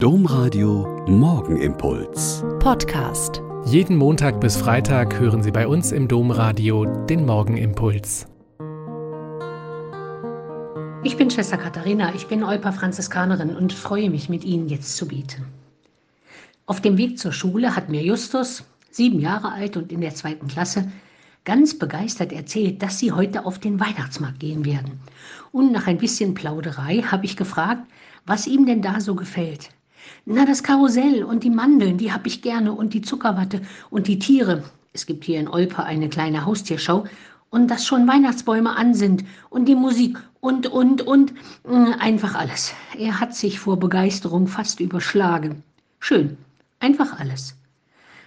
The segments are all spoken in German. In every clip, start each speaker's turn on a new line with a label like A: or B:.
A: Domradio Morgenimpuls.
B: Podcast.
C: Jeden Montag bis Freitag hören Sie bei uns im Domradio den Morgenimpuls.
D: Ich bin Schwester Katharina, ich bin Euper Franziskanerin und freue mich, mit Ihnen jetzt zu beten. Auf dem Weg zur Schule hat mir Justus, sieben Jahre alt und in der zweiten Klasse, ganz begeistert erzählt, dass sie heute auf den Weihnachtsmarkt gehen werden. Und nach ein bisschen Plauderei habe ich gefragt, was ihm denn da so gefällt. Na, das Karussell und die Mandeln, die habe ich gerne und die Zuckerwatte und die Tiere. Es gibt hier in Olpe eine kleine Haustierschau und dass schon Weihnachtsbäume an sind und die Musik und, und, und, mm, einfach alles. Er hat sich vor Begeisterung fast überschlagen. Schön, einfach alles.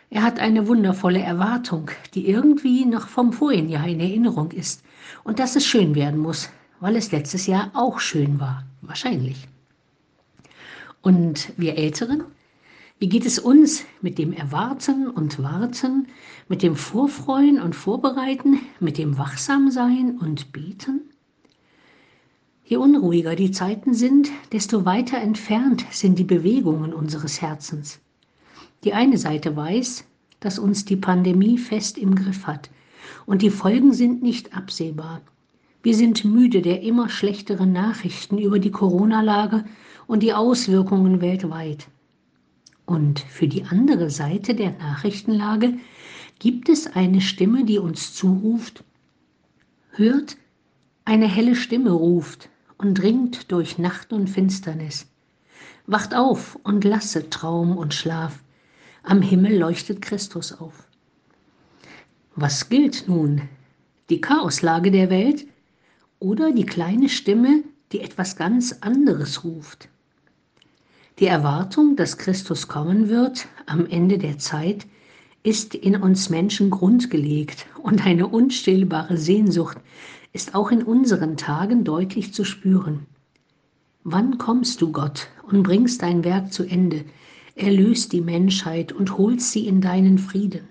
D: Er hat eine wundervolle Erwartung, die irgendwie noch vom vorigen Jahr in Erinnerung ist und dass es schön werden muss, weil es letztes Jahr auch schön war, wahrscheinlich. Und wir Älteren, wie geht es uns mit dem Erwarten und Warten, mit dem Vorfreuen und Vorbereiten, mit dem Wachsamsein und Beten? Je unruhiger die Zeiten sind, desto weiter entfernt sind die Bewegungen unseres Herzens. Die eine Seite weiß, dass uns die Pandemie fest im Griff hat und die Folgen sind nicht absehbar. Wir sind müde der immer schlechteren Nachrichten über die Corona-Lage und die Auswirkungen weltweit. Und für die andere Seite der Nachrichtenlage gibt es eine Stimme, die uns zuruft, hört, eine helle Stimme ruft und dringt durch Nacht und Finsternis. Wacht auf und lasse Traum und Schlaf, am Himmel leuchtet Christus auf. Was gilt nun? Die Chaoslage der Welt oder die kleine Stimme, die etwas ganz anderes ruft? Die Erwartung, dass Christus kommen wird am Ende der Zeit, ist in uns Menschen grundgelegt und eine unstillbare Sehnsucht ist auch in unseren Tagen deutlich zu spüren. Wann kommst du, Gott, und bringst dein Werk zu Ende, erlöst die Menschheit und holst sie in deinen Frieden?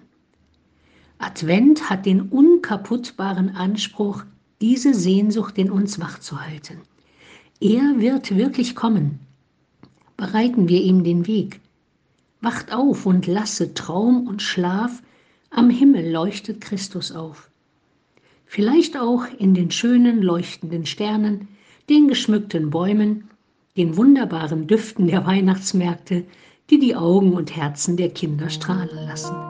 D: Advent hat den unkaputtbaren Anspruch, diese Sehnsucht in uns wachzuhalten. Er wird wirklich kommen, bereiten wir ihm den Weg. Wacht auf und lasse Traum und Schlaf, am Himmel leuchtet Christus auf. Vielleicht auch in den schönen leuchtenden Sternen, den geschmückten Bäumen, den wunderbaren Düften der Weihnachtsmärkte, die die Augen und Herzen der Kinder strahlen lassen.